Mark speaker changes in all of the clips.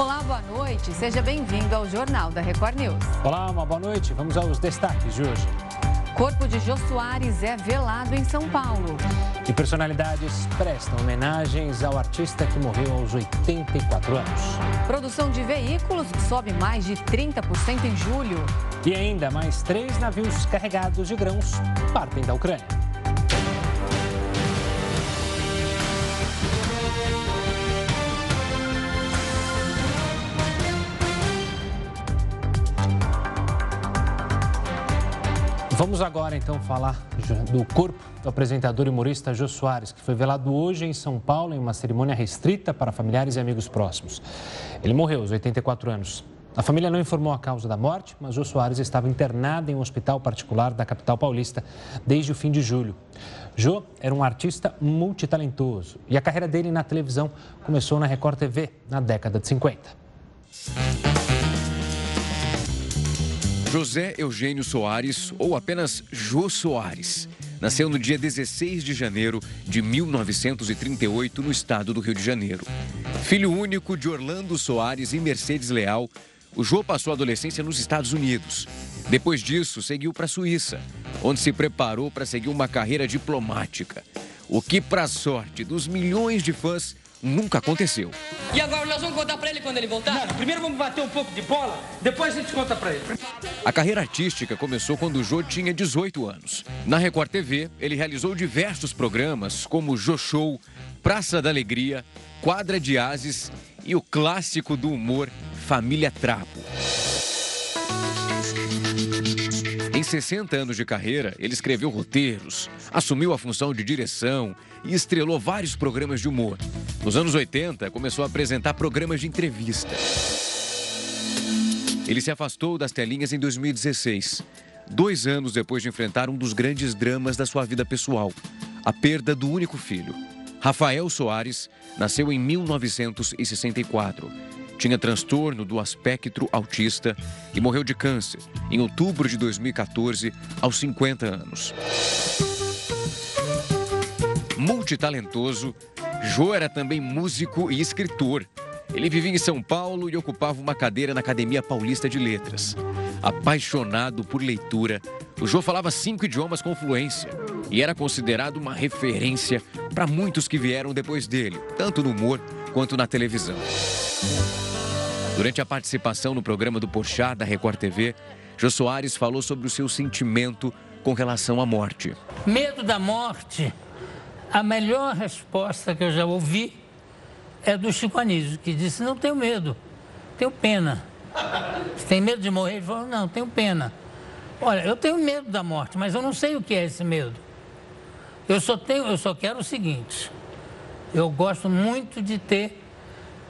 Speaker 1: Olá, boa noite. Seja bem-vindo ao Jornal da Record News.
Speaker 2: Olá, uma boa noite. Vamos aos destaques de hoje.
Speaker 1: Corpo de Jô Soares é velado em São Paulo.
Speaker 2: E personalidades prestam homenagens ao artista que morreu aos 84 anos.
Speaker 1: Produção de veículos sobe mais de 30% em julho.
Speaker 2: E ainda mais três navios carregados de grãos partem da Ucrânia. Vamos agora então falar do corpo do apresentador e humorista Jô Soares, que foi velado hoje em São Paulo em uma cerimônia restrita para familiares e amigos próximos. Ele morreu aos 84 anos. A família não informou a causa da morte, mas Jô Soares estava internado em um hospital particular da capital paulista desde o fim de julho. Jô era um artista multitalentoso e a carreira dele na televisão começou na Record TV na década de 50.
Speaker 3: José Eugênio Soares, ou apenas Jô Soares, nasceu no dia 16 de janeiro de 1938 no estado do Rio de Janeiro. Filho único de Orlando Soares e Mercedes Leal, o Jô passou a adolescência nos Estados Unidos. Depois disso, seguiu para a Suíça, onde se preparou para seguir uma carreira diplomática. O que, para a sorte dos milhões de fãs, nunca aconteceu.
Speaker 4: E agora nós vamos contar para ele quando ele voltar?
Speaker 5: Não, primeiro vamos bater um pouco de bola, depois a gente conta para ele.
Speaker 3: A carreira artística começou quando o Jô tinha 18 anos. Na Record TV, ele realizou diversos programas como Jô Show, Praça da Alegria, Quadra de Ases e o clássico do humor Família Trapo. Em 60 anos de carreira, ele escreveu roteiros, assumiu a função de direção e estrelou vários programas de humor. Nos anos 80, começou a apresentar programas de entrevista. Ele se afastou das telinhas em 2016, dois anos depois de enfrentar um dos grandes dramas da sua vida pessoal, a perda do único filho. Rafael Soares nasceu em 1964. Tinha transtorno do espectro autista e morreu de câncer em outubro de 2014, aos 50 anos. Multitalentoso, Jô era também músico e escritor. Ele vivia em São Paulo e ocupava uma cadeira na Academia Paulista de Letras. Apaixonado por leitura, o Jô falava cinco idiomas com fluência e era considerado uma referência para muitos que vieram depois dele, tanto no humor quanto na televisão. Durante a participação no programa do Porchat da Record TV, Jô Soares falou sobre o seu sentimento com relação à morte.
Speaker 6: Medo da morte a melhor resposta que eu já ouvi é do Chico Anísio, que disse: Não tenho medo, tenho pena. Você tem medo de morrer? Ele falou: Não, tenho pena. Olha, eu tenho medo da morte, mas eu não sei o que é esse medo. Eu só, tenho, eu só quero o seguinte: eu gosto muito de ter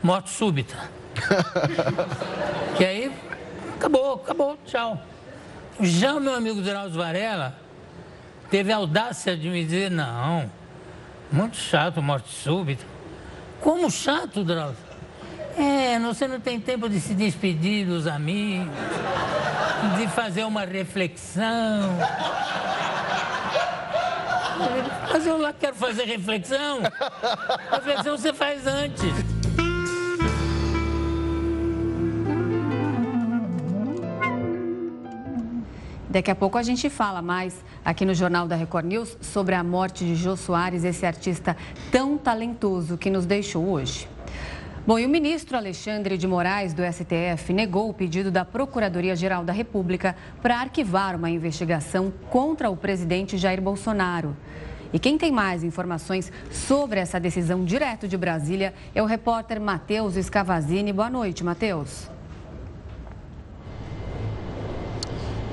Speaker 6: morte súbita. Que aí, acabou, acabou, tchau. Já o meu amigo Drauzio Varela teve a audácia de me dizer: Não muito chato, morte súbita. Como chato, Drauzio? É, você não tem tempo de se despedir dos amigos, de fazer uma reflexão. Mas eu lá quero fazer reflexão. Reflexão você faz antes.
Speaker 1: Daqui a pouco a gente fala mais aqui no Jornal da Record News sobre a morte de Jô Soares, esse artista tão talentoso que nos deixou hoje. Bom, e o ministro Alexandre de Moraes, do STF, negou o pedido da Procuradoria-Geral da República para arquivar uma investigação contra o presidente Jair Bolsonaro. E quem tem mais informações sobre essa decisão direto de Brasília é o repórter Matheus Scavazini. Boa noite, Matheus.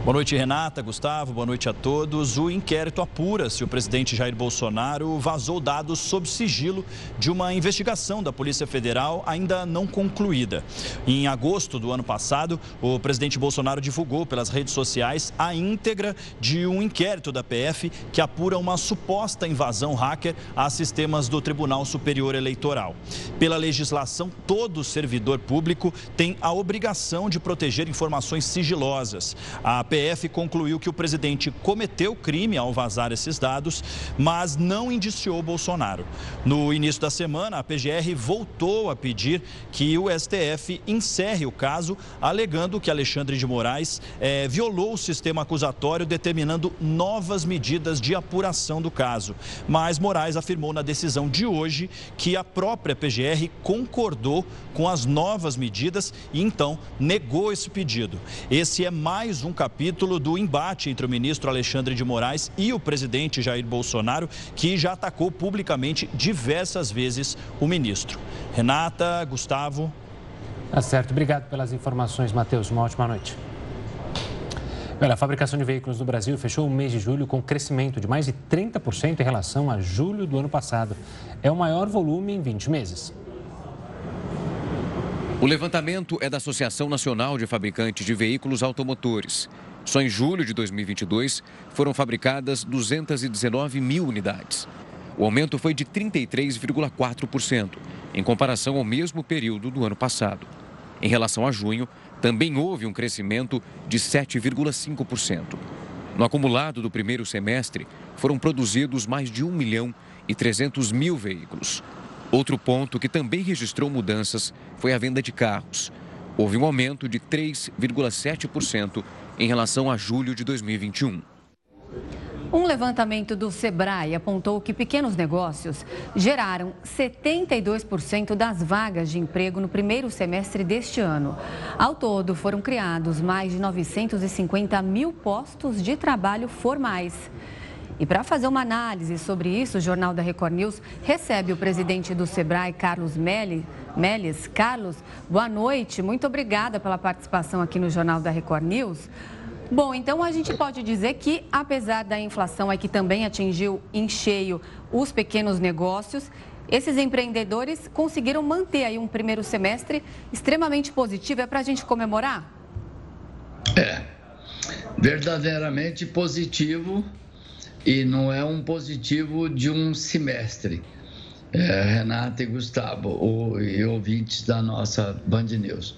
Speaker 7: Boa noite, Renata, Gustavo, boa noite a todos. O inquérito apura se o presidente Jair Bolsonaro vazou dados sob sigilo de uma investigação da Polícia Federal ainda não concluída. Em agosto do ano passado, o presidente Bolsonaro divulgou pelas redes sociais a íntegra de um inquérito da PF que apura uma suposta invasão hacker a sistemas do Tribunal Superior Eleitoral. Pela legislação, todo servidor público tem a obrigação de proteger informações sigilosas. A PF PF concluiu que o presidente cometeu crime ao vazar esses dados, mas não indiciou Bolsonaro. No início da semana, a PGR voltou a pedir que o STF encerre o caso, alegando que Alexandre de Moraes eh, violou o sistema acusatório, determinando novas medidas de apuração do caso. Mas Moraes afirmou na decisão de hoje que a própria PGR concordou com as novas medidas e então negou esse pedido. Esse é mais um capítulo do embate entre o ministro Alexandre de Moraes e o presidente Jair Bolsonaro, que já atacou publicamente diversas vezes o ministro. Renata, Gustavo.
Speaker 2: Tá certo. Obrigado pelas informações, Matheus. Uma ótima noite. Olha, a fabricação de veículos no Brasil fechou o mês de julho com crescimento de mais de 30% em relação a julho do ano passado. É o maior volume em 20 meses.
Speaker 3: O levantamento é da Associação Nacional de Fabricantes de Veículos Automotores. Só em julho de 2022 foram fabricadas 219 mil unidades. O aumento foi de 33,4%, em comparação ao mesmo período do ano passado. Em relação a junho, também houve um crescimento de 7,5%. No acumulado do primeiro semestre, foram produzidos mais de 1 milhão e 300 mil veículos, Outro ponto que também registrou mudanças foi a venda de carros. Houve um aumento de 3,7% em relação a julho de 2021.
Speaker 1: Um levantamento do Sebrae apontou que pequenos negócios geraram 72% das vagas de emprego no primeiro semestre deste ano. Ao todo, foram criados mais de 950 mil postos de trabalho formais. E para fazer uma análise sobre isso, o Jornal da Record News recebe o presidente do Sebrae, Carlos Meles. Carlos, boa noite. Muito obrigada pela participação aqui no Jornal da Record News. Bom, então a gente pode dizer que, apesar da inflação aí que também atingiu em cheio os pequenos negócios, esses empreendedores conseguiram manter aí um primeiro semestre extremamente positivo. É para a gente comemorar?
Speaker 8: É, verdadeiramente positivo e não é um positivo de um semestre. É, Renata e Gustavo, o, e ouvintes da nossa Band News,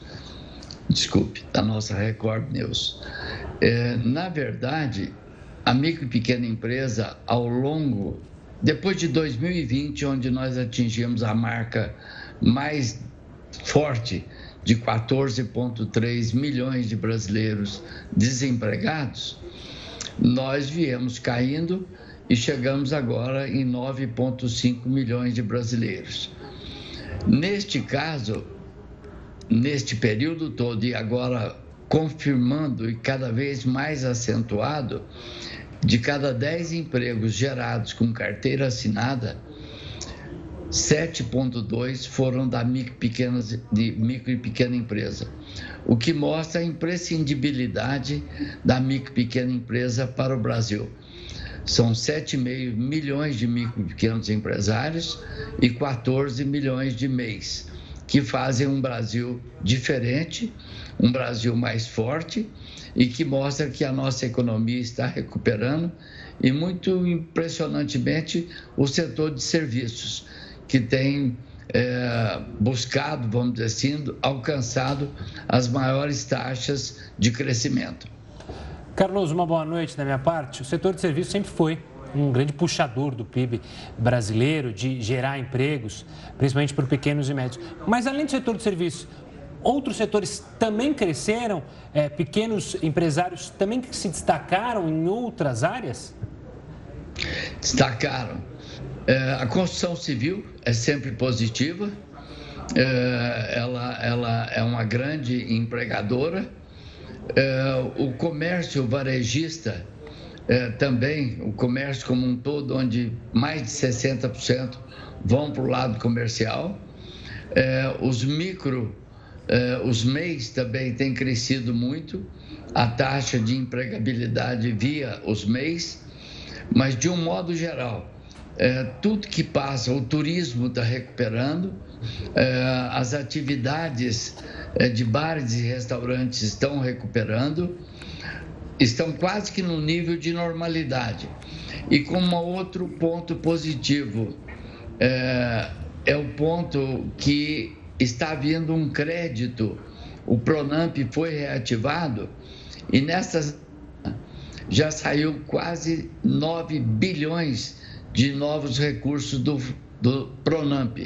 Speaker 8: desculpe, da nossa Record News. É, na verdade, a micro e pequena empresa, ao longo, depois de 2020, onde nós atingimos a marca mais forte de 14,3 milhões de brasileiros desempregados, nós viemos caindo e chegamos agora em 9,5 milhões de brasileiros. Neste caso, neste período todo e agora confirmando e cada vez mais acentuado, de cada 10 empregos gerados com carteira assinada, 7,2 foram da micro, pequenas, de micro e pequena empresa o que mostra a imprescindibilidade da micro e pequena empresa para o Brasil. São 7,5 milhões de micro e pequenos empresários e 14 milhões de MEIs, que fazem um Brasil diferente, um Brasil mais forte e que mostra que a nossa economia está recuperando e muito impressionantemente o setor de serviços, que tem é, buscado, vamos dizer assim, alcançado as maiores taxas de crescimento.
Speaker 2: Carlos, uma boa noite da minha parte. O setor de serviços sempre foi um grande puxador do PIB brasileiro, de gerar empregos, principalmente para pequenos e médios. Mas além do setor de serviços, outros setores também cresceram? É, pequenos empresários também se destacaram em outras áreas?
Speaker 8: Destacaram. É, a construção civil é sempre positiva, é, ela, ela é uma grande empregadora. É, o comércio varejista também, o comércio como um todo, onde mais de 60% vão para o lado comercial. os micro, os MEIs também têm crescido muito, a taxa de empregabilidade via os MEIs, mas de um modo geral, é, tudo que passa, o turismo está recuperando, é, as atividades é, de bares e restaurantes estão recuperando, estão quase que no nível de normalidade. E com um outro ponto positivo, é, é o ponto que está havendo um crédito, o Pronamp foi reativado, e nessas já saiu quase 9 bilhões de novos recursos do, do Pronamp.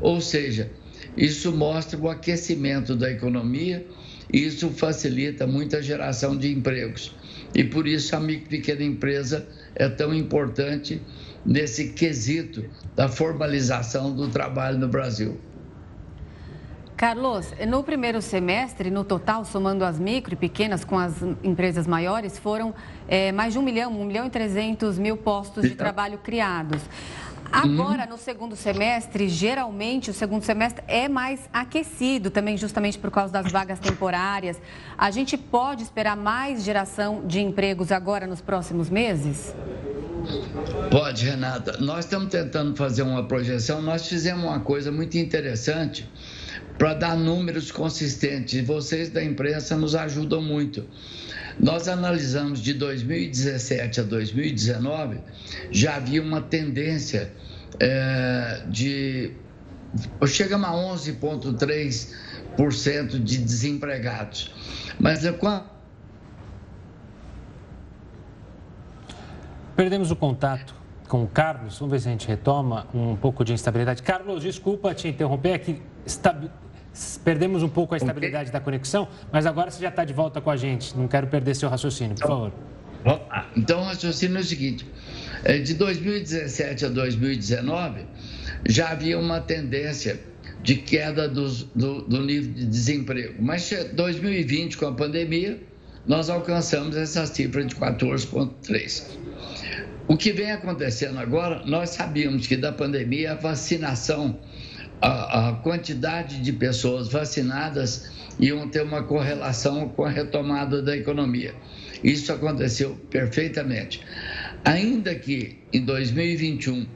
Speaker 8: Ou seja, isso mostra o aquecimento da economia e isso facilita muita geração de empregos. E por isso a micro e pequena empresa é tão importante nesse quesito da formalização do trabalho no Brasil.
Speaker 1: Carlos, no primeiro semestre, no total, somando as micro e pequenas com as empresas maiores, foram é, mais de um milhão, um milhão e trezentos mil postos de trabalho criados. Agora, no segundo semestre, geralmente o segundo semestre é mais aquecido, também justamente por causa das vagas temporárias. A gente pode esperar mais geração de empregos agora nos próximos meses?
Speaker 8: Pode, Renata. Nós estamos tentando fazer uma projeção. Nós fizemos uma coisa muito interessante para dar números consistentes. Vocês da imprensa nos ajudam muito. Nós analisamos de 2017 a 2019, já havia uma tendência é, de. Chegamos a 11,3% de desempregados. Mas é quando.
Speaker 2: Perdemos o contato com o Carlos. Vamos ver se a gente retoma um pouco de instabilidade. Carlos, desculpa te interromper, é que perdemos um pouco a estabilidade okay. da conexão, mas agora você já está de volta com a gente. Não quero perder seu raciocínio, por favor.
Speaker 8: Então, o raciocínio é o seguinte: é, de 2017 a 2019, já havia uma tendência de queda do, do, do nível de desemprego. Mas 2020, com a pandemia, nós alcançamos essa cifra de 14,3. O que vem acontecendo agora, nós sabíamos que da pandemia a vacinação a, a quantidade de pessoas vacinadas iam ter uma correlação com a retomada da economia. Isso aconteceu perfeitamente. Ainda que em 2021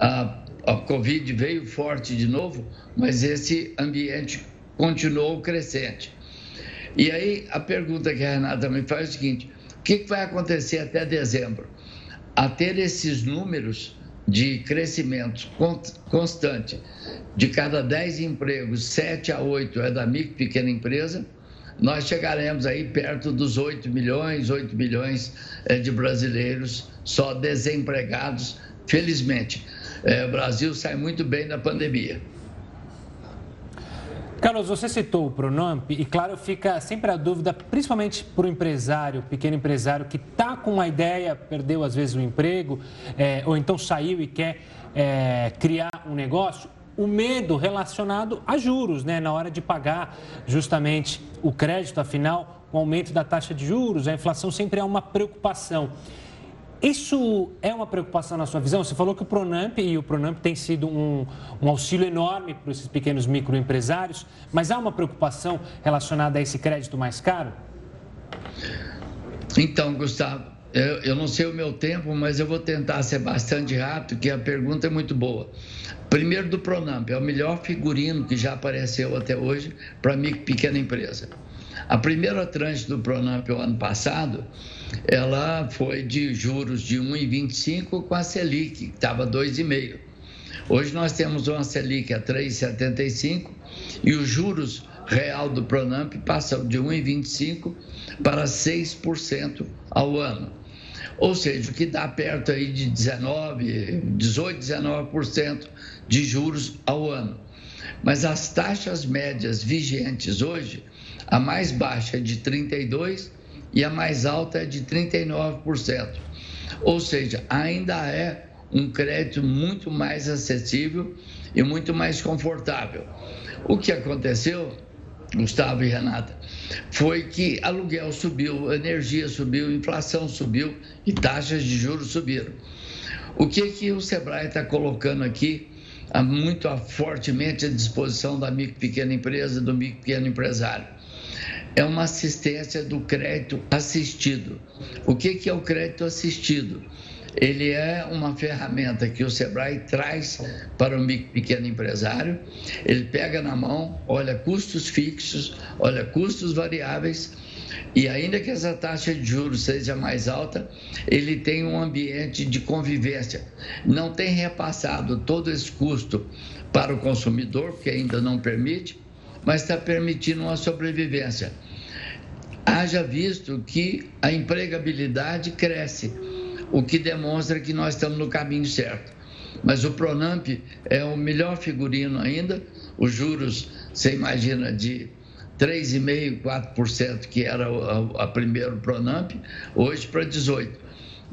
Speaker 8: a, a Covid veio forte de novo, mas esse ambiente continuou crescente. E aí a pergunta que a Renata me faz é o seguinte: o que vai acontecer até dezembro? A ter esses números de crescimento constante, de cada 10 empregos, 7 a 8 é da micro pequena empresa, nós chegaremos aí perto dos 8 milhões, 8 milhões é, de brasileiros só desempregados, felizmente. É, o Brasil sai muito bem da pandemia.
Speaker 2: Carlos, você citou o Pronamp e, claro, fica sempre a dúvida, principalmente para o empresário, pequeno empresário, que está com uma ideia, perdeu às vezes o emprego, é, ou então saiu e quer é, criar um negócio, o medo relacionado a juros, né, na hora de pagar justamente o crédito, afinal, o aumento da taxa de juros, a inflação sempre é uma preocupação. Isso é uma preocupação na sua visão? Você falou que o Pronamp e o Pronamp tem sido um, um auxílio enorme para esses pequenos microempresários, mas há uma preocupação relacionada a esse crédito mais caro?
Speaker 8: Então, Gustavo, eu, eu não sei o meu tempo, mas eu vou tentar ser bastante rápido, que a pergunta é muito boa. Primeiro do Pronamp, é o melhor figurino que já apareceu até hoje para micro pequena empresa. A primeira tranche do Pronamp o ano passado, ela foi de juros de 1,25 com a Selic, que estava 2,5. Hoje nós temos uma Selic a 3,75 e os juros real do Pronamp passam de 1,25 para 6% ao ano. Ou seja, o que dá perto aí de 19, 18, 19% de juros ao ano. Mas as taxas médias vigentes hoje a mais baixa é de 32% e a mais alta é de 39%. Ou seja, ainda é um crédito muito mais acessível e muito mais confortável. O que aconteceu, Gustavo e Renata, foi que aluguel subiu, energia subiu, inflação subiu e taxas de juros subiram. O que, que o Sebrae está colocando aqui muito fortemente à disposição da micro pequena empresa, do micro pequeno empresário? É uma assistência do crédito assistido. O que, que é o crédito assistido? Ele é uma ferramenta que o Sebrae traz para o pequeno empresário. Ele pega na mão, olha custos fixos, olha custos variáveis, e ainda que essa taxa de juros seja mais alta, ele tem um ambiente de convivência. Não tem repassado todo esse custo para o consumidor, porque ainda não permite, mas está permitindo uma sobrevivência. haja visto que a empregabilidade cresce, o que demonstra que nós estamos no caminho certo. Mas o Pronamp é o melhor figurino ainda, os juros, você imagina, de 3,5%, 4%, que era a, primeiro Pronamp, hoje para 18%.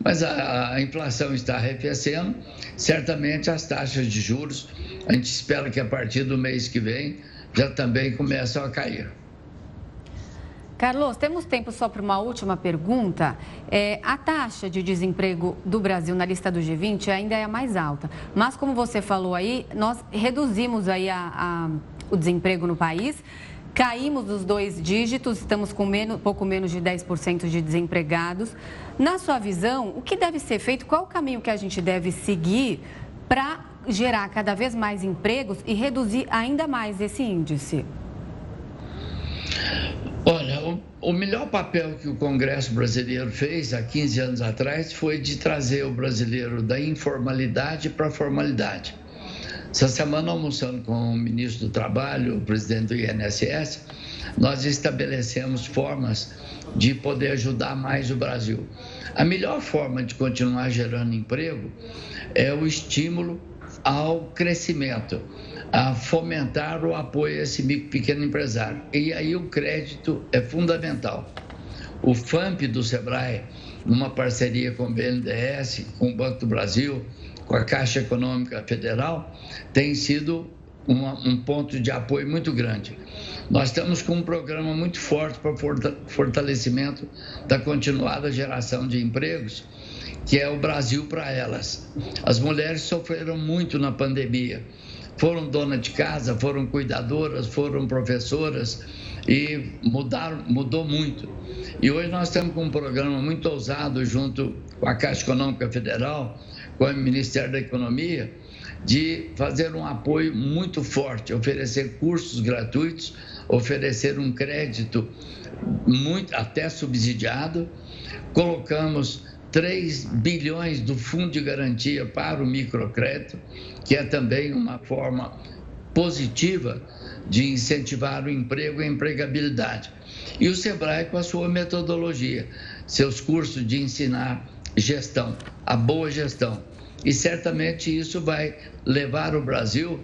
Speaker 8: Mas a, a, inflação está arrefecendo, certamente as taxas de juros, a gente espera que a partir do mês que vem já também começam a cair.
Speaker 1: Carlos, temos tempo só para uma última pergunta. É, a taxa de desemprego do Brasil na lista do G20 ainda é a mais alta, mas como você falou aí, nós reduzimos aí a, a, o desemprego no país. Caímos dos dois dígitos, estamos com menos, pouco menos de 10% de desempregados. Na sua visão, o que deve ser feito? Qual o caminho que a gente deve seguir para gerar cada vez mais empregos e reduzir ainda mais esse índice?
Speaker 8: Olha, o, o, melhor papel que o Congresso brasileiro fez há 15 anos atrás foi de trazer o brasileiro da informalidade para a formalidade. Essa semana, almoçando com o ministro do Trabalho, o presidente do INSS, nós estabelecemos formas de poder ajudar mais o Brasil. A melhor forma de continuar gerando emprego é o estímulo ao crescimento, a fomentar o apoio a esse pequeno empresário. E aí o crédito é fundamental. O FAMP do Sebrae, numa parceria com o BNDES, com o Banco do Brasil, com a Caixa Econômica Federal, tem sido uma, um ponto de apoio muito grande. Nós estamos com um programa muito forte para fortalecimento da continuada geração de empregos, que é o Brasil para elas. As mulheres sofreram muito na pandemia. Foram donas de casa, foram cuidadoras, foram professoras e mudaram, mudou muito. E hoje nós estamos com um programa muito ousado junto com a Caixa Econômica Federal, com o Ministério da Economia, de fazer um apoio muito forte, oferecer cursos gratuitos, oferecer um crédito muito até subsidiado. Colocamos 3 bilhões do Fundo de Garantia para o microcrédito, que é também uma forma positiva de incentivar o emprego e a empregabilidade. E o Sebrae com a sua metodologia, seus cursos de ensinar gestão, a boa gestão. E certamente isso vai levar o Brasil,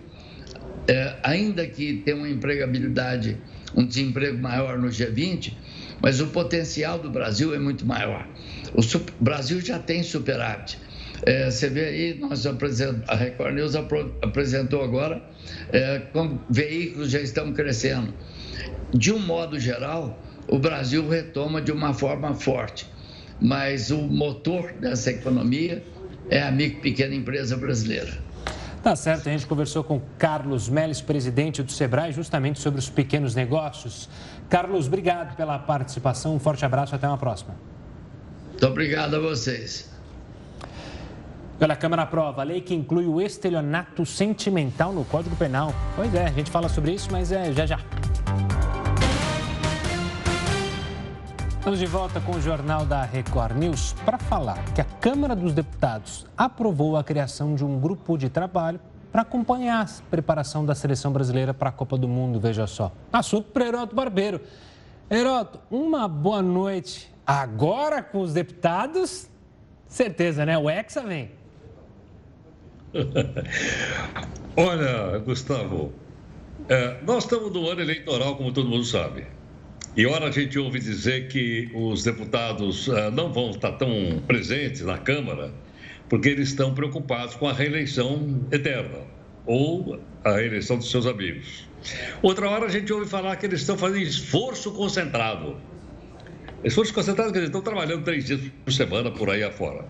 Speaker 8: é, ainda que tenha uma empregabilidade, um desemprego maior no G20, mas o potencial do Brasil é muito maior. O Brasil já tem superávit. É, você vê aí, nós a Record News apresentou agora é, como veículos já estão crescendo. De um modo geral, o Brasil retoma de uma forma forte, mas o motor dessa economia é a micro pequena empresa brasileira.
Speaker 2: Tá certo, a gente conversou com Carlos Melles, presidente do Sebrae, justamente sobre os pequenos negócios. Carlos, obrigado pela participação, um forte abraço, até uma próxima.
Speaker 8: Muito obrigado a vocês.
Speaker 2: Olha, a Câmara aprova a lei que inclui o estelionato sentimental no Código Penal. Pois é, a gente fala sobre isso, mas é já já. Estamos de volta com o Jornal da Record News para falar que a Câmara dos Deputados aprovou a criação de um grupo de trabalho para acompanhar a preparação da seleção brasileira para a Copa do Mundo, veja só. Assunto para Heroto Barbeiro. Heroto, uma boa noite. Agora com os deputados, certeza, né? O Hexa vem.
Speaker 9: Olha, Gustavo, é, nós estamos no ano eleitoral, como todo mundo sabe. E ora a gente ouve dizer que os deputados uh, não vão estar tão presentes na Câmara porque eles estão preocupados com a reeleição eterna ou a reeleição dos seus amigos. Outra hora a gente ouve falar que eles estão fazendo esforço concentrado. Esforço concentrado, quer dizer, estão trabalhando três dias por semana por aí afora.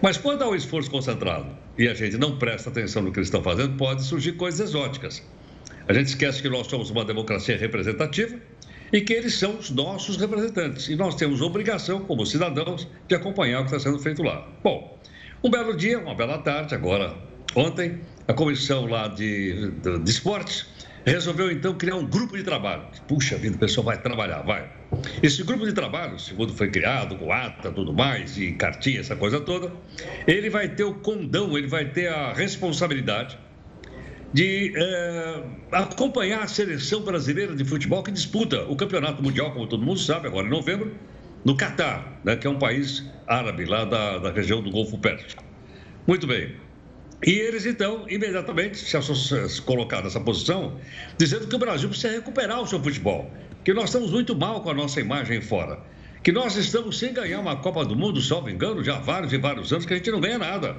Speaker 9: Mas quando há um esforço concentrado e a gente não presta atenção no que eles estão fazendo, pode surgir coisas exóticas. A gente esquece que nós somos uma democracia representativa e que eles são os nossos representantes. E nós temos obrigação, como cidadãos, de acompanhar o que está sendo feito lá. Bom, um belo dia, uma bela tarde, agora, ontem, a comissão lá de, de, de esportes resolveu então criar um grupo de trabalho. Puxa vida, o pessoal vai trabalhar, vai. Esse grupo de trabalho, segundo foi criado, com ata, tudo mais, e cartinha, essa coisa toda, ele vai ter o condão, ele vai ter a responsabilidade de é, acompanhar a seleção brasileira de futebol que disputa o Campeonato Mundial, como todo mundo sabe, agora em novembro, no Catar, né, que é um país árabe lá da, da região do Golfo Pérsico. Muito bem. E eles, então, imediatamente se colocaram nessa posição, dizendo que o Brasil precisa recuperar o seu futebol, que nós estamos muito mal com a nossa imagem fora, que nós estamos sem ganhar uma Copa do Mundo, salvo engano, já há vários e vários anos que a gente não ganha nada.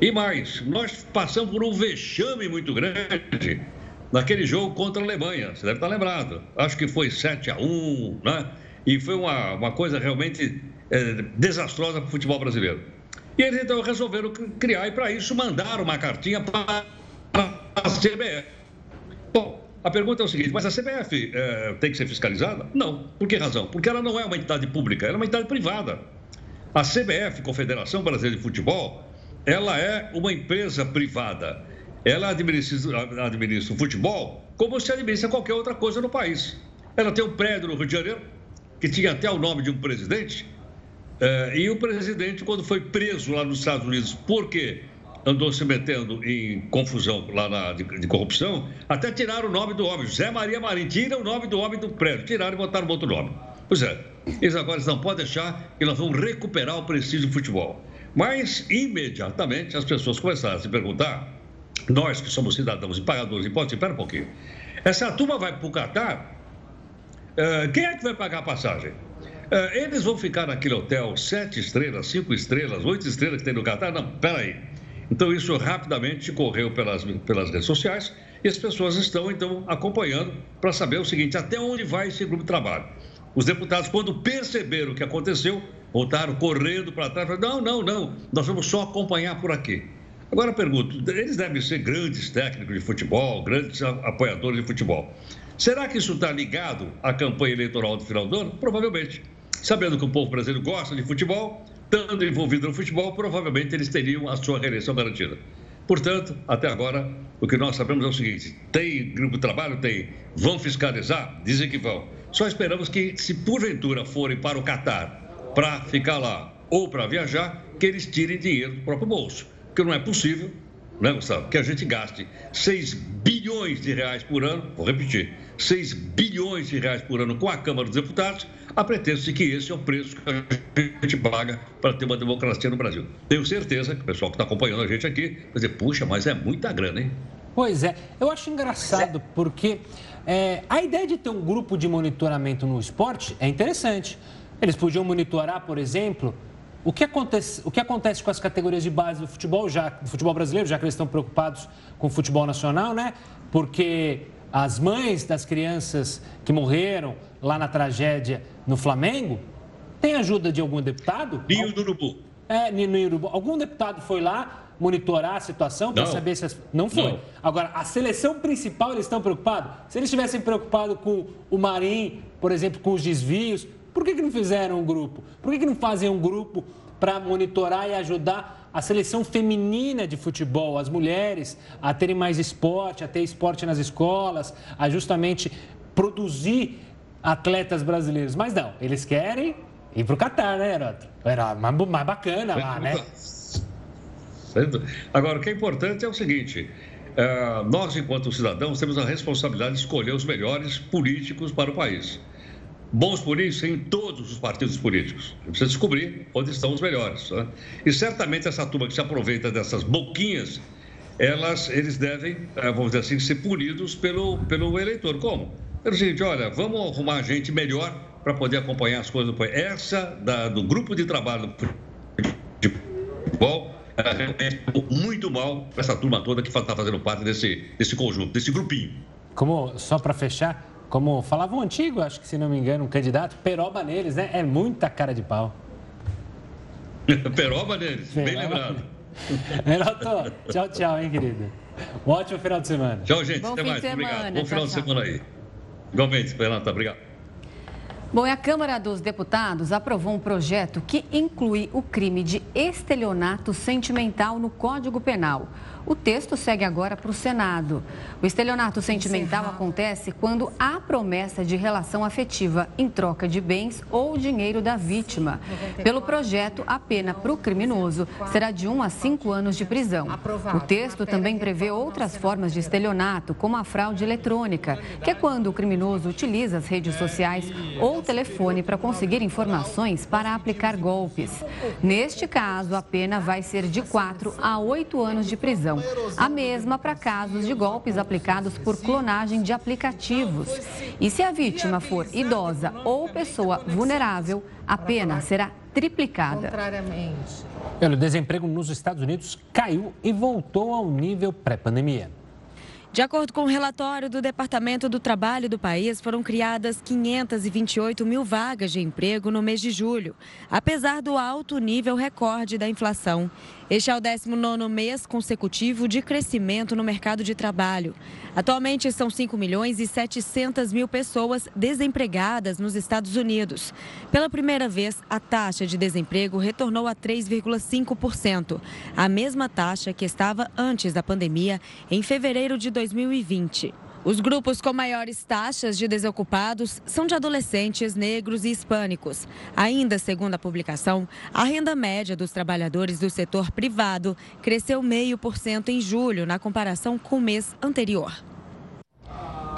Speaker 9: E mais, nós passamos por um vexame muito grande naquele jogo contra a Alemanha, você deve estar lembrado. Acho que foi 7 a 1 né? E foi uma, uma coisa realmente é, desastrosa para o futebol brasileiro. E eles então resolveram criar e, para isso, mandaram uma cartinha para a CBF. Bom, a pergunta é o seguinte: mas a CBF é, tem que ser fiscalizada? Não. Por que razão? Porque ela não é uma entidade pública, ela é uma entidade privada. A CBF, Confederação Brasileira de Futebol, ela é uma empresa privada. Ela administra, administra o futebol como se administra qualquer outra coisa no país. Ela tem um prédio no Rio de Janeiro, que tinha até o nome de um presidente, eh, e o presidente, quando foi preso lá nos Estados Unidos, porque andou se metendo em confusão lá na, de, de, corrupção, até tiraram o nome do homem, José Maria Marim, tira o nome do homem do prédio, tiraram e botaram outro nome. Pois é, eles agora não podem deixar que nós vamos recuperar o prestígio do futebol. Mas, imediatamente, as pessoas começaram a se perguntar, nós que somos cidadãos e pagadores de impostos, espera um pouquinho, essa turma vai para o Catar, uh, quem é que vai pagar a passagem? Uh, eles vão ficar naquele hotel sete estrelas, cinco estrelas, oito estrelas que tem no Catar? Não, peraí. Então, isso rapidamente correu pelas, pelas redes sociais e as pessoas estão, então, acompanhando para saber o seguinte: até onde vai esse grupo de trabalho? Os deputados, quando perceberam o que aconteceu, voltaram correndo para trás. Falaram, não, não, não, nós vamos só acompanhar por aqui. Agora eu pergunto, eles devem ser grandes técnicos de futebol, grandes apoiadores de futebol. Será que isso está ligado à campanha eleitoral do final do ano? Provavelmente. Sabendo que o povo brasileiro gosta de futebol, estando envolvido no futebol, provavelmente eles teriam a sua reeleição garantida. Portanto, até agora, o que nós sabemos é o seguinte: tem grupo de trabalho? Tem. Vão fiscalizar? Dizem que vão. Só esperamos que, se porventura forem para o Catar para ficar lá ou para viajar, que eles tirem dinheiro do próprio bolso. Porque não é possível, né, Gustavo, que a gente gaste 6 bilhões de reais por ano, vou repetir, 6 bilhões de reais por ano com a Câmara dos Deputados, a pretexto de que esse é o preço que a gente paga para ter uma democracia no Brasil. Tenho certeza que o pessoal que está acompanhando a gente aqui vai dizer, puxa, mas é muita grana, hein?
Speaker 2: Pois é, eu acho engraçado porque é, a ideia de ter um grupo de monitoramento no esporte é interessante. Eles podiam monitorar, por exemplo, o que, acontece, o que acontece com as categorias de base do futebol, já, do futebol brasileiro, já que eles estão preocupados com o futebol nacional, né? Porque as mães das crianças que morreram lá na tragédia no Flamengo têm ajuda de algum deputado?
Speaker 9: Ninho do Urubu.
Speaker 2: É, no Urubu. Algum deputado foi lá monitorar a situação para saber se as... Não foi. Não. Agora, a seleção principal, eles estão preocupados? Se eles estivessem preocupados com o Marim, por exemplo, com os desvios, por que, que não fizeram um grupo? Por que, que não fazem um grupo para monitorar e ajudar a seleção feminina de futebol, as mulheres, a terem mais esporte, a ter esporte nas escolas, a justamente produzir atletas brasileiros? Mas não, eles querem ir para o Catar, né, Heroto? Era mais, mais bacana lá, né?
Speaker 9: Agora, o que é importante é o seguinte: eh, nós, enquanto cidadãos, temos a responsabilidade de escolher os melhores políticos para o país bons políticos em todos os partidos políticos. Precisa descobrir onde estão os melhores. Né? E certamente essa turma que se aproveita dessas boquinhas, elas, eles devem, eh, vamos dizer assim, ser punidos pelo, pelo eleitor. Como? Pelo seguinte, olha, vamos arrumar gente melhor para poder acompanhar as coisas. Essa da, do grupo de trabalho de futebol muito mal para essa turma toda que está fazendo parte desse, desse conjunto, desse grupinho.
Speaker 2: Como, só para fechar, como falava um antigo, acho que se não me engano, um candidato, peroba neles, né? É muita cara de pau.
Speaker 9: peroba neles, peroba. bem lembrado.
Speaker 2: Renato, tchau, tchau, hein, querido. Um ótimo final de semana.
Speaker 9: Tchau, gente. Bom até mais. Obrigado. Bom final tchau, de semana aí. Igualmente, Renato. Obrigado.
Speaker 1: Bom, a Câmara dos Deputados aprovou um projeto que inclui o crime de estelionato sentimental no Código Penal. O texto segue agora para o Senado. O estelionato sentimental acontece quando há promessa de relação afetiva em troca de bens ou dinheiro da vítima. Pelo projeto, a pena para o criminoso será de 1 a 5 anos de prisão. O texto também prevê outras formas de estelionato, como a fraude eletrônica, que é quando o criminoso utiliza as redes sociais ou o telefone para conseguir informações para aplicar golpes. Neste caso, a pena vai ser de 4 a 8 anos de prisão a mesma para casos de golpes aplicados por clonagem de aplicativos. E se a vítima for idosa ou pessoa vulnerável, a pena será triplicada.
Speaker 2: O desemprego nos Estados Unidos caiu e voltou ao nível pré-pandemia.
Speaker 10: De acordo com o um relatório do Departamento do Trabalho do país, foram criadas 528 mil vagas de emprego no mês de julho, apesar do alto nível recorde da inflação. Este é o 19 mês consecutivo de crescimento no mercado de trabalho. Atualmente são 5 milhões e 700 mil pessoas desempregadas nos Estados Unidos. Pela primeira vez, a taxa de desemprego retornou a 3,5%, a mesma taxa que estava antes da pandemia, em fevereiro de 2020. Os grupos com maiores taxas de desocupados são de adolescentes negros e hispânicos. Ainda segundo a publicação, a renda média dos trabalhadores do setor privado cresceu 0,5% em julho, na comparação com o mês anterior.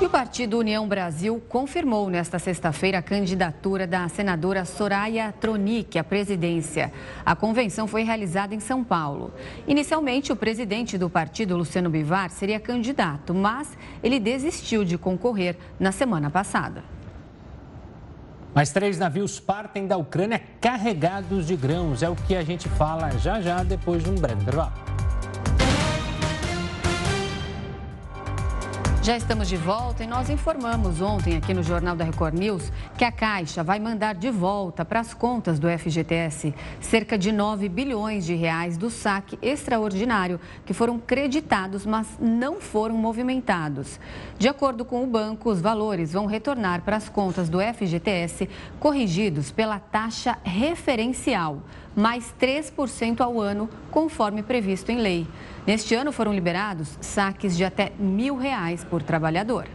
Speaker 1: E o Partido União Brasil confirmou nesta sexta-feira a candidatura da senadora Soraya Tronic à presidência. A convenção foi realizada em São Paulo. Inicialmente, o presidente do partido, Luciano Bivar, seria candidato, mas ele desistiu de concorrer na semana passada.
Speaker 2: Mais três navios partem da Ucrânia carregados de grãos. É o que a gente fala já já depois de um breve intervalo.
Speaker 1: Já estamos de volta e nós informamos ontem aqui no Jornal da Record News que a Caixa vai mandar de volta para as contas do FGTS cerca de 9 bilhões de reais do saque extraordinário que foram creditados, mas não foram movimentados. De acordo com o banco, os valores vão retornar para as contas do FGTS corrigidos pela taxa referencial, mais 3% ao ano, conforme previsto em lei. Neste ano foram liberados saques de até mil reais por trabalhador.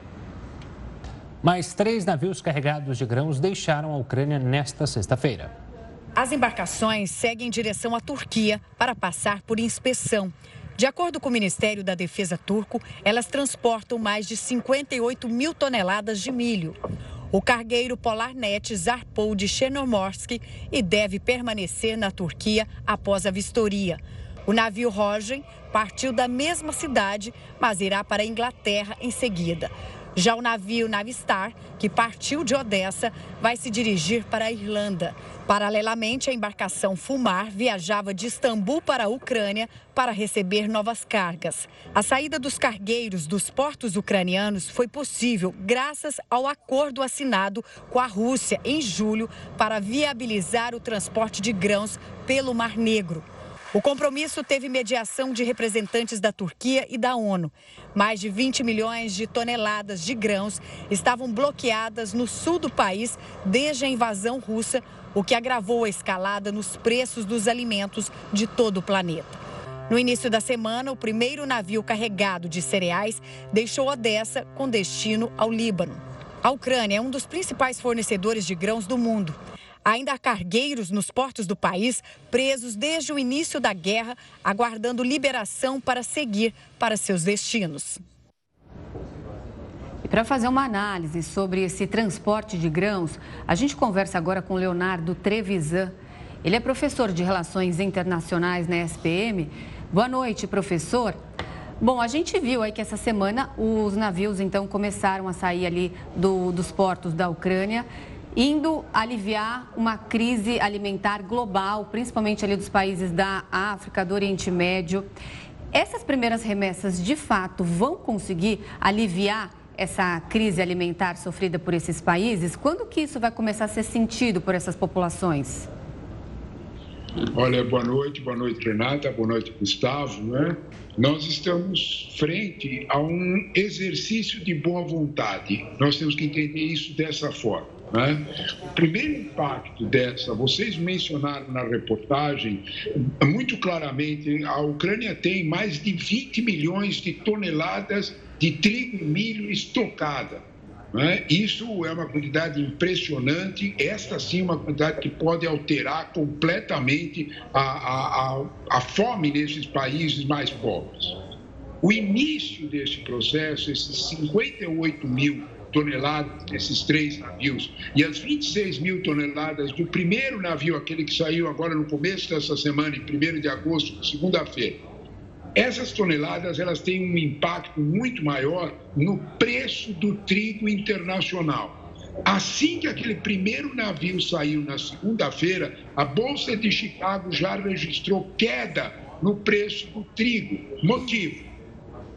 Speaker 2: Mais três navios carregados de grãos deixaram a Ucrânia nesta sexta-feira.
Speaker 11: As embarcações seguem em direção à Turquia para passar por inspeção. De acordo com o Ministério da Defesa turco, elas transportam mais de 58 mil toneladas de milho. O cargueiro Polarnet zarpou de Chernomorsk e deve permanecer na Turquia após a vistoria. O navio Rogen partiu da mesma cidade, mas irá para a Inglaterra em seguida. Já o navio Navistar, que partiu de Odessa, vai se dirigir para a Irlanda. Paralelamente, a embarcação Fumar viajava de Istambul para a Ucrânia para receber novas cargas. A saída dos cargueiros dos portos ucranianos foi possível graças ao acordo assinado com a Rússia em julho para viabilizar o transporte de grãos pelo Mar Negro. O compromisso teve mediação de representantes da Turquia e da ONU. Mais de 20 milhões de toneladas de grãos estavam bloqueadas no sul do país desde a invasão russa, o que agravou a escalada nos preços dos alimentos de todo o planeta. No início da semana, o primeiro navio carregado de cereais deixou Odessa com destino ao Líbano. A Ucrânia é um dos principais fornecedores de grãos do mundo. Ainda há cargueiros nos portos do país presos desde o início da guerra, aguardando liberação para seguir para seus destinos.
Speaker 1: E para fazer uma análise sobre esse transporte de grãos, a gente conversa agora com Leonardo Trevisan. Ele é professor de Relações Internacionais na SPM. Boa noite, professor. Bom, a gente viu aí que essa semana os navios então começaram a sair ali do, dos portos da Ucrânia indo aliviar uma crise alimentar global, principalmente ali dos países da África, do Oriente Médio. Essas primeiras remessas, de fato, vão conseguir aliviar essa crise alimentar sofrida por esses países? Quando que isso vai começar a ser sentido por essas populações?
Speaker 12: Olha, boa noite, boa noite, Renata, boa noite, Gustavo. Né? Nós estamos frente a um exercício de boa vontade. Nós temos que entender isso dessa forma. Né? O primeiro impacto dessa, vocês mencionaram na reportagem muito claramente, a Ucrânia tem mais de 20 milhões de toneladas de trigo e milho estocada. Né? Isso é uma quantidade impressionante, esta sim é uma quantidade que pode alterar completamente a, a, a, a fome nesses países mais pobres. O início desse processo, esses 58 mil toneladas desses três navios e as 26 mil toneladas do primeiro navio, aquele que saiu agora no começo dessa semana, em 1 de agosto, segunda-feira. Essas toneladas elas têm um impacto muito maior no preço do trigo internacional. Assim que aquele primeiro navio saiu na segunda-feira, a Bolsa de Chicago já registrou queda no preço do trigo. Motivo: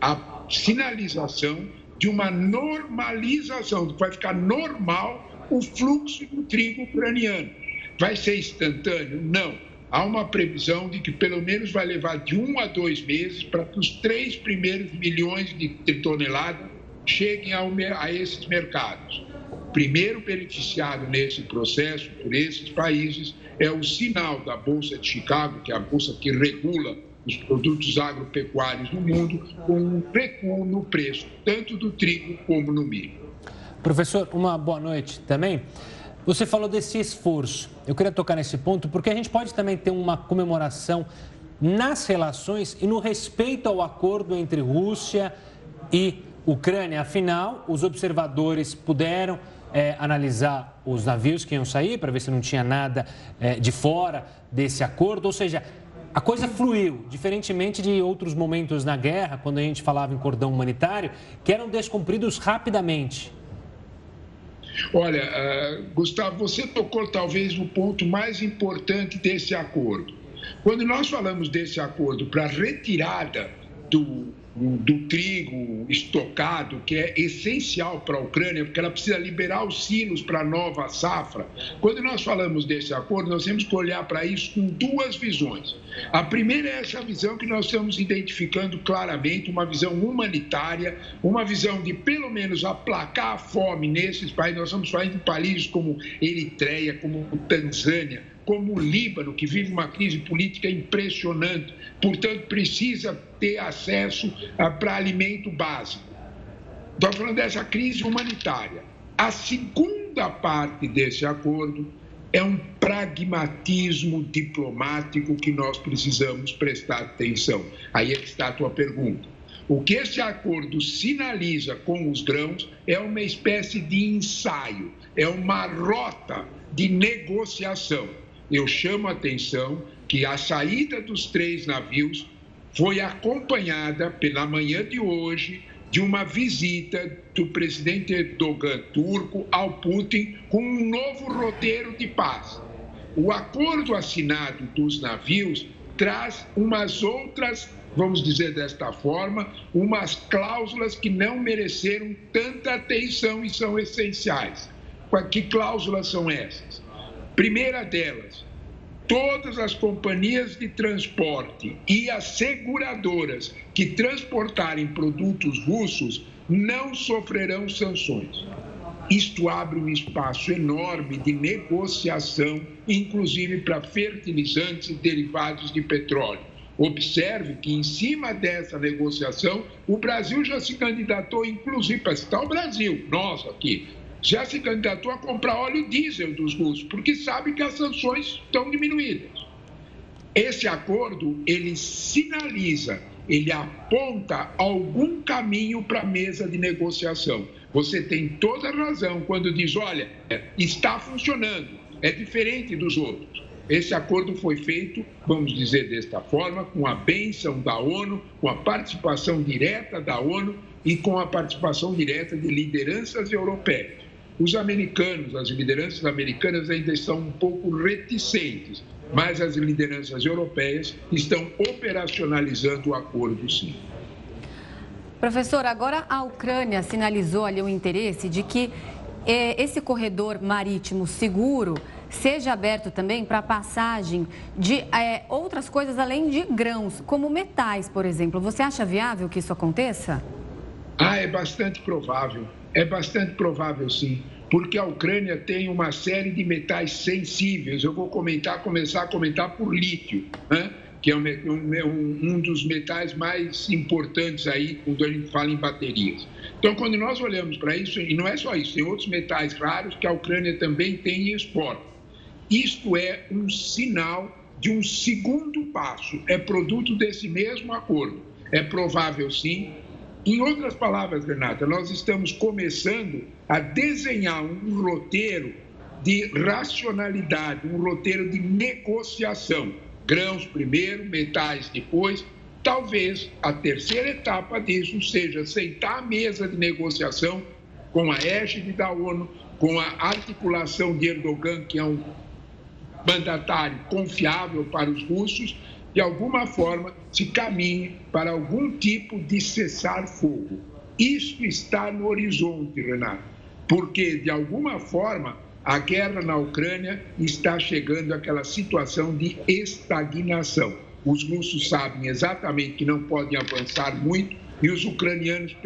Speaker 12: a sinalização de uma normalização, vai ficar normal o fluxo do trigo ucraniano. Vai ser instantâneo? Não. Há uma previsão de que pelo menos vai levar de um a dois meses para que os três primeiros milhões de toneladas cheguem a esses mercados. O primeiro beneficiado nesse processo por esses países é o sinal da Bolsa de Chicago, que é a bolsa que regula os produtos agropecuários no mundo, com um recuo no preço, tanto do trigo como no milho.
Speaker 2: Professor, uma boa noite também. Você falou desse esforço. Eu queria tocar nesse ponto porque a gente pode também ter uma comemoração nas relações e no respeito ao acordo entre Rússia e Ucrânia. Afinal, os observadores puderam é, analisar os navios que iam sair para ver se não tinha nada é, de fora desse acordo. Ou seja, a coisa fluiu, diferentemente de outros momentos na guerra, quando a gente falava em cordão humanitário, que eram descumpridos rapidamente.
Speaker 12: Olha, uh, Gustavo, você tocou talvez no ponto mais importante desse acordo. Quando nós falamos desse acordo para retirada do do trigo estocado, que é essencial para a Ucrânia, porque ela precisa liberar os silos para a nova safra. Quando nós falamos desse acordo, nós temos que olhar para isso com duas visões. A primeira é essa visão que nós estamos identificando claramente, uma visão humanitária, uma visão de pelo menos aplacar a fome nesses países. Nós estamos falando de países como Eritreia, como Tanzânia, como o Líbano, que vive uma crise política impressionante, portanto, precisa ter acesso para alimento básico. Estou falando dessa crise humanitária. A segunda parte desse acordo é um pragmatismo diplomático que nós precisamos prestar atenção. Aí é que está a tua pergunta. O que esse acordo sinaliza com os grãos é uma espécie de ensaio, é uma rota de negociação eu chamo a atenção que a saída dos três navios foi acompanhada pela manhã de hoje de uma visita do presidente Erdogan turco ao Putin com um novo roteiro de paz. O acordo assinado dos navios traz umas outras, vamos dizer desta forma, umas cláusulas que não mereceram tanta atenção e são essenciais. Que cláusulas são essas? Primeira delas, todas as companhias de transporte e as seguradoras que transportarem produtos russos não sofrerão sanções. Isto abre um espaço enorme de negociação, inclusive para fertilizantes e derivados de petróleo. Observe que, em cima dessa negociação, o Brasil já se candidatou, inclusive, para citar o Brasil, nós aqui, já se candidatou a comprar óleo diesel dos russos, porque sabe que as sanções estão diminuídas. Esse acordo, ele sinaliza, ele aponta algum caminho para a mesa de negociação. Você tem toda a razão quando diz, olha, está funcionando, é diferente dos outros. Esse acordo foi feito, vamos dizer desta forma, com a benção da ONU, com a participação direta da ONU e com a participação direta de lideranças europeias. Os americanos, as lideranças americanas ainda estão um pouco reticentes, mas as lideranças europeias estão operacionalizando o acordo sim.
Speaker 1: Professor, agora a Ucrânia sinalizou ali o interesse de que eh, esse corredor marítimo seguro seja aberto também para passagem de eh, outras coisas além de grãos, como metais, por exemplo. Você acha viável que isso aconteça?
Speaker 12: Ah, é bastante provável. É bastante provável, sim, porque a Ucrânia tem uma série de metais sensíveis. Eu vou comentar, começar a comentar por lítio, né? que é um, um, um, dos metais mais importantes aí quando a gente fala em baterias. Então, quando nós olhamos para isso, e não é só isso, tem outros metais raros que a Ucrânia também tem e exporta. Isto é um sinal de um segundo passo, é produto desse mesmo acordo. É provável, sim. Em outras palavras, Renata, nós estamos começando a desenhar um roteiro de racionalidade, um roteiro de negociação grãos primeiro, metais depois. Talvez a terceira etapa disso seja sentar à mesa de negociação com a égide da ONU, com a articulação de Erdogan, que é um mandatário confiável para os russos, de alguma forma se caminhe para algum tipo de cessar-fogo. Isso está no horizonte, Renato, porque de alguma forma a guerra na Ucrânia está chegando àquela situação de estagnação. Os russos sabem exatamente que não podem avançar muito e os ucranianos,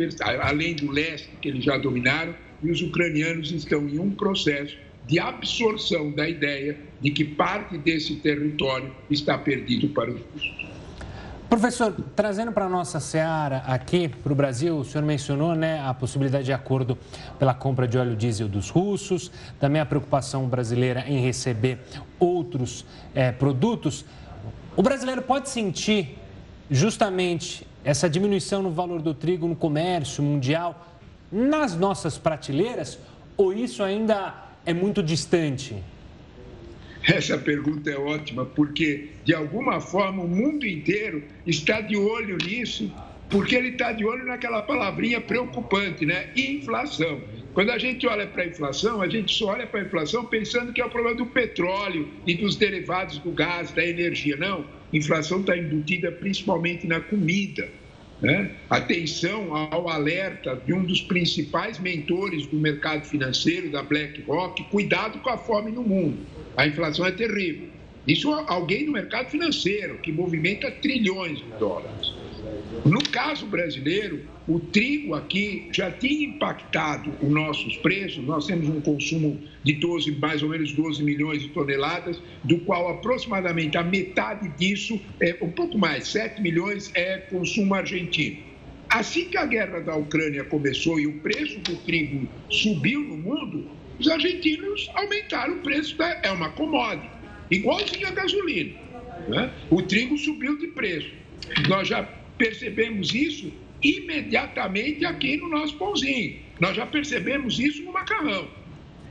Speaker 12: além do leste que eles já dominaram, e os ucranianos estão em um processo de absorção da ideia de que parte desse território está perdido para os russos.
Speaker 2: Professor, trazendo para a nossa seara aqui, para o Brasil, o senhor mencionou né, a possibilidade de acordo pela compra de óleo diesel dos russos, também a preocupação brasileira em receber outros é, produtos. O brasileiro pode sentir justamente essa diminuição no valor do trigo no comércio mundial nas nossas prateleiras ou isso ainda é muito distante?
Speaker 12: Essa pergunta é ótima, porque de alguma forma o mundo inteiro está de olho nisso, porque ele está de olho naquela palavrinha preocupante, né? Inflação. Quando a gente olha para a inflação, a gente só olha para a inflação pensando que é o problema do petróleo e dos derivados do gás, da energia. Não, inflação está embutida principalmente na comida. Né? Atenção ao alerta de um dos principais mentores do mercado financeiro, da BlackRock: cuidado com a fome no mundo. A inflação é terrível. Isso alguém no mercado financeiro, que movimenta trilhões de dólares. No caso brasileiro, o trigo aqui já tinha impactado os nossos preços. Nós temos um consumo de 12, mais ou menos 12 milhões de toneladas, do qual aproximadamente a metade disso, é, um pouco mais, 7 milhões, é consumo argentino. Assim que a guerra da Ucrânia começou e o preço do trigo subiu no mundo, os argentinos aumentaram o preço, da, é uma commodity, igualzinho a gasolina. Né? O trigo subiu de preço. Nós já percebemos isso imediatamente aqui no nosso pãozinho. Nós já percebemos isso no macarrão.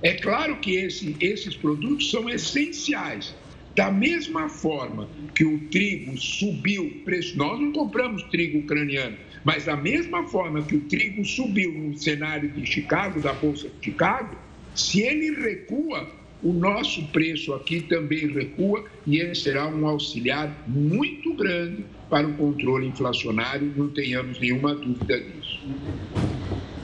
Speaker 12: É claro que esse, esses produtos são essenciais. Da mesma forma que o trigo subiu preço, nós não compramos trigo ucraniano, mas da mesma forma que o trigo subiu no cenário de Chicago, da Bolsa de Chicago, se ele recua, o nosso preço aqui também recua e ele será um auxiliar muito grande para o controle inflacionário, não tenhamos nenhuma dúvida disso.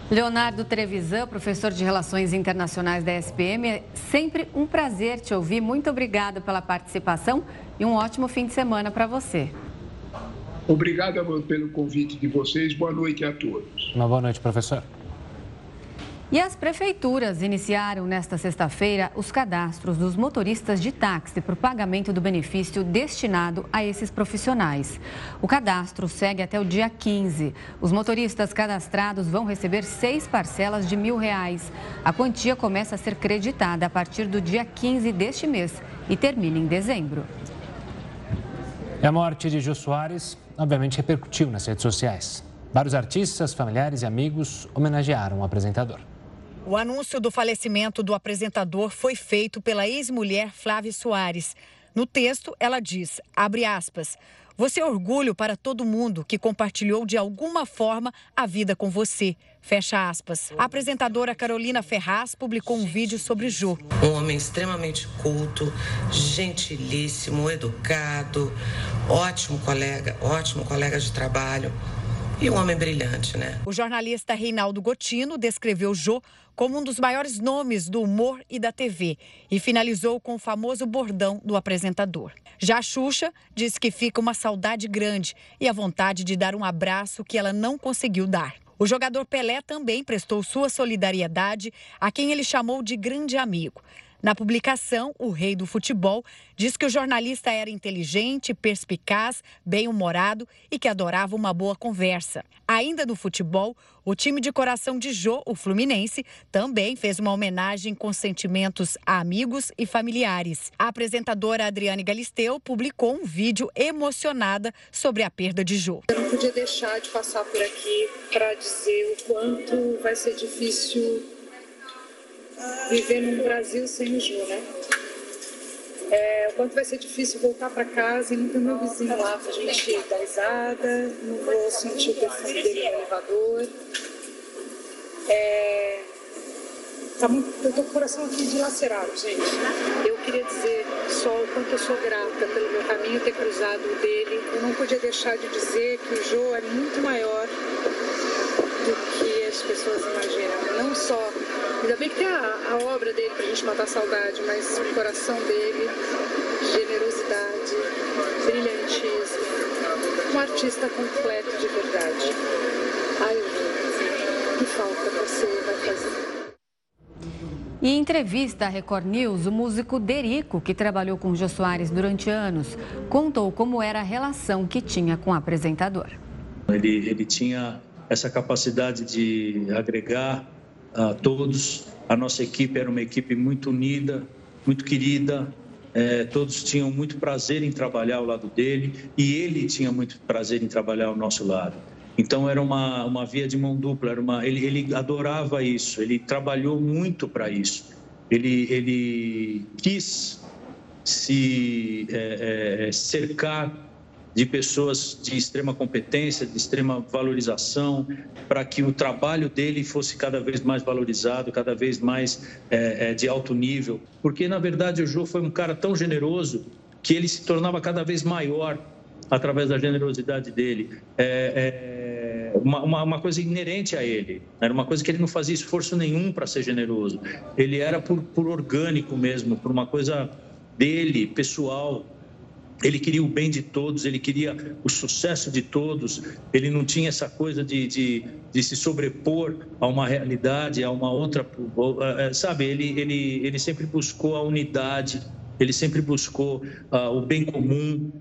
Speaker 1: Leonardo Trevisan, professor de Relações Internacionais da SPM, é sempre um prazer te ouvir. Muito obrigado pela participação e um ótimo fim de semana para você.
Speaker 12: Obrigado pelo convite de vocês. Boa noite a todos.
Speaker 2: Uma boa noite, professor.
Speaker 1: E as prefeituras iniciaram nesta sexta-feira os cadastros dos motoristas de táxi para o pagamento do benefício destinado a esses profissionais. O cadastro segue até o dia 15. Os motoristas cadastrados vão receber seis parcelas de mil reais. A quantia começa a ser creditada a partir do dia 15 deste mês e termina em dezembro.
Speaker 2: A morte de Jô Soares, obviamente, repercutiu nas redes sociais. Vários artistas, familiares e amigos homenagearam o apresentador.
Speaker 11: O anúncio do falecimento do apresentador foi feito pela ex-mulher Flávia Soares. No texto, ela diz, abre aspas, você é orgulho para todo mundo que compartilhou de alguma forma a vida com você. Fecha aspas. A apresentadora Carolina Ferraz publicou um vídeo sobre Jô.
Speaker 13: Um homem extremamente culto, gentilíssimo, educado, ótimo colega, ótimo colega de trabalho e um homem brilhante, né?
Speaker 11: O jornalista Reinaldo Gotino descreveu Jô como um dos maiores nomes do humor e da TV e finalizou com o famoso bordão do apresentador. Já a Xuxa diz que fica uma saudade grande e a vontade de dar um abraço que ela não conseguiu dar. O jogador Pelé também prestou sua solidariedade a quem ele chamou de grande amigo. Na publicação, o rei do futebol diz que o jornalista era inteligente, perspicaz, bem-humorado e que adorava uma boa conversa. Ainda no futebol, o time de coração de Jô, o Fluminense, também fez uma homenagem com sentimentos a amigos e familiares. A apresentadora Adriane Galisteu publicou um vídeo emocionada sobre a perda de Jô.
Speaker 14: Eu não podia deixar de passar por aqui para dizer o quanto vai ser difícil viver num Brasil sem o Ju, né? É, o quanto vai ser difícil voltar para casa e não ter meu vizinho lá pra gente dar risada, não vou sentir o perfume dele no elevador. É, tá muito, eu tô com o coração aqui dilacerado, gente. Eu queria dizer só o quanto eu sou grata pelo meu caminho ter cruzado o dele. Eu não podia deixar de dizer que o Jô é muito maior pessoas imaginam. Não só Ainda bem que tem a, a obra dele pra gente matar a saudade, mas o coração dele, generosidade, brilhantismo, um artista completo de verdade. Ai, que falta você vai fazer.
Speaker 1: em entrevista à Record News, o músico Derico, que trabalhou com Jô Soares durante anos, contou como era a relação que tinha com o apresentador.
Speaker 15: Ele, ele tinha essa capacidade de agregar a todos. A nossa equipe era uma equipe muito unida, muito querida. É, todos tinham muito prazer em trabalhar ao lado dele e ele tinha muito prazer em trabalhar ao nosso lado. Então era uma, uma via de mão dupla. Era uma, ele, ele adorava isso. Ele trabalhou muito para isso. Ele, ele quis se é, é, cercar de pessoas de extrema competência, de extrema valorização, para que o trabalho dele fosse cada vez mais valorizado, cada vez mais é, é, de alto nível. Porque, na verdade, o Jô foi um cara tão generoso que ele se tornava cada vez maior através da generosidade dele. É, é uma, uma, uma, coisa inerente a ele. Era uma coisa que ele não fazia esforço nenhum para ser generoso. Ele era por, por orgânico mesmo, por uma coisa dele, pessoal ele queria o bem de todos, ele queria o sucesso de todos, ele não tinha essa coisa de, de, de se sobrepor a uma realidade, a uma outra. É, sabe, ele, ele, ele sempre buscou a unidade, ele sempre buscou uh, o bem comum.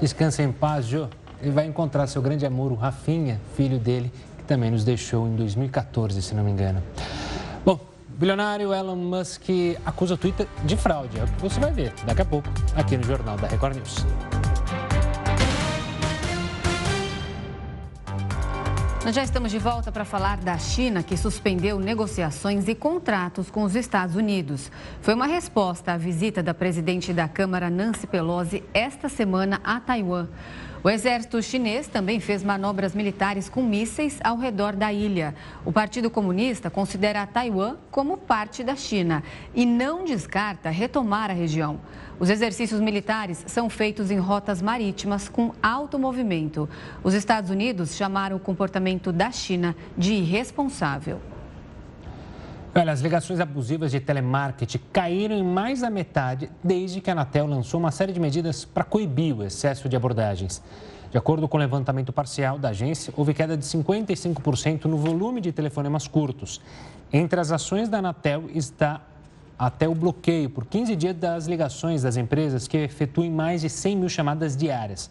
Speaker 2: Descansa em paz, Jô. Ele vai encontrar seu grande amor, o Rafinha, filho dele, que também nos deixou em 2014, se não me engano. Bom, bilionário Elon Musk acusa o Twitter de fraude. É o que você vai ver daqui a pouco aqui no Jornal da Record News.
Speaker 1: Nós já estamos de volta para falar da China, que suspendeu negociações e contratos com os Estados Unidos. Foi uma resposta à visita da presidente da Câmara, Nancy Pelosi, esta semana a Taiwan. O exército chinês também fez manobras militares com mísseis ao redor da ilha. O Partido Comunista considera Taiwan como parte da China e não descarta retomar a região. Os exercícios militares são feitos em rotas marítimas com alto movimento. Os Estados Unidos chamaram o comportamento da China de irresponsável.
Speaker 2: Olha, as ligações abusivas de telemarketing caíram em mais da metade desde que a Anatel lançou uma série de medidas para coibir o excesso de abordagens. De acordo com o levantamento parcial da agência, houve queda de 55% no volume de telefonemas curtos. Entre as ações da Anatel está até o bloqueio por 15 dias das ligações das empresas que efetuem mais de 100 mil chamadas diárias.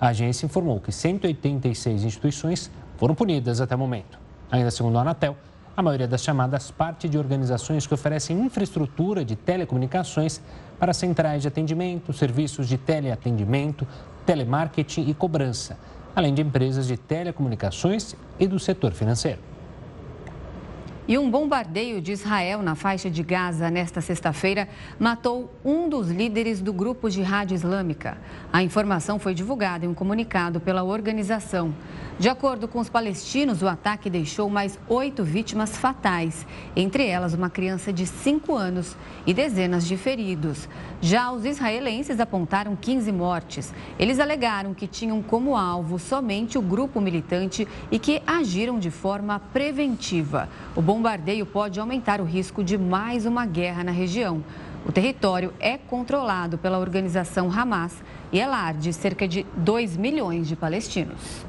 Speaker 2: A agência informou que 186 instituições foram punidas até o momento. Ainda segundo a Anatel, a maioria das chamadas parte de organizações que oferecem infraestrutura de telecomunicações para centrais de atendimento, serviços de teleatendimento, telemarketing e cobrança, além de empresas de telecomunicações e do setor financeiro.
Speaker 1: E um bombardeio de Israel na faixa de Gaza nesta sexta-feira matou um dos líderes do grupo de rádio islâmica. A informação foi divulgada em um comunicado pela organização. De acordo com os palestinos, o ataque deixou mais oito vítimas fatais, entre elas uma criança de cinco anos e dezenas de feridos. Já os israelenses apontaram 15 mortes. Eles alegaram que tinham como alvo somente o grupo militante e que agiram de forma preventiva. O bombardeio pode aumentar o risco de mais uma guerra na região. O território é controlado pela organização Hamas e é lar de cerca de 2 milhões de palestinos.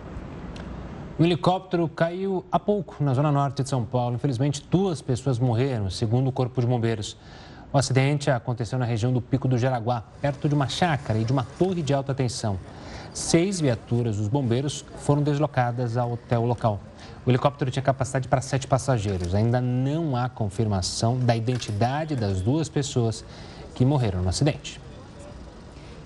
Speaker 2: Um helicóptero caiu há pouco na zona norte de São Paulo. Infelizmente, duas pessoas morreram, segundo o Corpo de Bombeiros. O acidente aconteceu na região do Pico do Jaraguá, perto de uma chácara e de uma torre de alta tensão. Seis viaturas dos bombeiros foram deslocadas até o local. O helicóptero tinha capacidade para sete passageiros. Ainda não há confirmação da identidade das duas pessoas que morreram no acidente.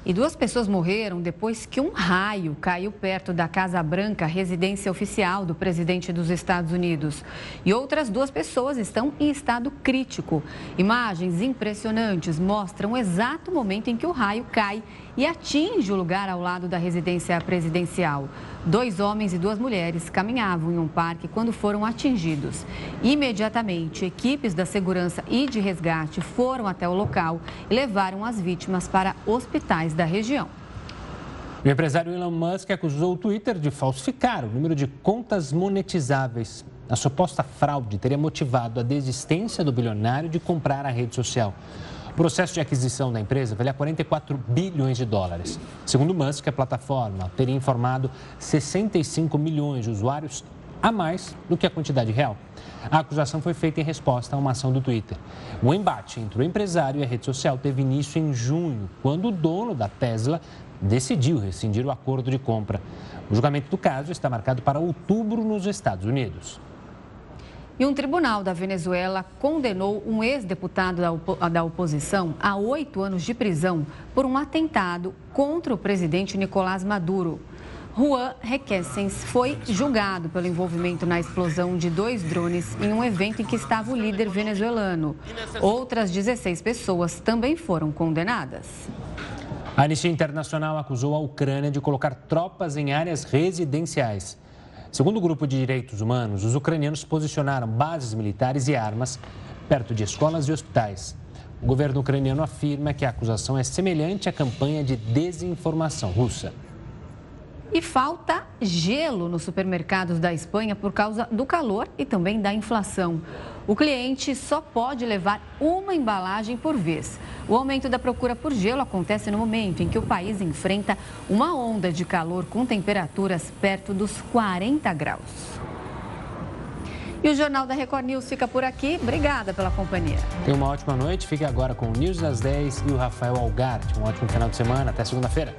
Speaker 1: E duas pessoas morreram depois que um raio caiu perto da Casa Branca, residência oficial do presidente dos Estados Unidos. E outras duas pessoas estão em estado crítico. Imagens impressionantes mostram o exato momento em que o raio cai e atinge o lugar ao lado da residência presidencial. Dois homens e duas mulheres caminhavam em um parque quando foram atingidos. Imediatamente, equipes da segurança e de resgate foram até o local e levaram as vítimas para hospitais da região.
Speaker 2: O empresário Elon Musk acusou o Twitter de falsificar o número de contas monetizáveis. A suposta fraude teria motivado a desistência do bilionário de comprar a rede social. O processo de aquisição da empresa valia 44 bilhões de dólares. Segundo Musk, a plataforma teria informado 65 milhões de usuários a mais do que a quantidade real. A acusação foi feita em resposta a uma ação do Twitter. O embate entre o empresário e a rede social teve início em junho, quando o dono da Tesla decidiu rescindir o acordo de compra. O julgamento do caso está marcado para outubro nos Estados Unidos.
Speaker 1: E um tribunal da Venezuela condenou um ex-deputado da, opo da oposição a oito anos de prisão por um atentado contra o presidente Nicolás Maduro. Juan Requesens foi julgado pelo envolvimento na explosão de dois drones em um evento em que estava o líder venezuelano. Outras 16 pessoas também foram condenadas.
Speaker 2: A Anistia Internacional acusou a Ucrânia de colocar tropas em áreas residenciais. Segundo o grupo de direitos humanos, os ucranianos posicionaram bases militares e armas perto de escolas e hospitais. O governo ucraniano afirma que a acusação é semelhante à campanha de desinformação russa.
Speaker 1: E falta gelo nos supermercados da Espanha por causa do calor e também da inflação. O cliente só pode levar uma embalagem por vez. O aumento da procura por gelo acontece no momento em que o país enfrenta uma onda de calor com temperaturas perto dos 40 graus. E o Jornal da Record News fica por aqui. Obrigada pela companhia.
Speaker 2: Tenha uma ótima noite. Fique agora com o News das 10 e o Rafael Algarte. Um ótimo final de semana. Até segunda-feira.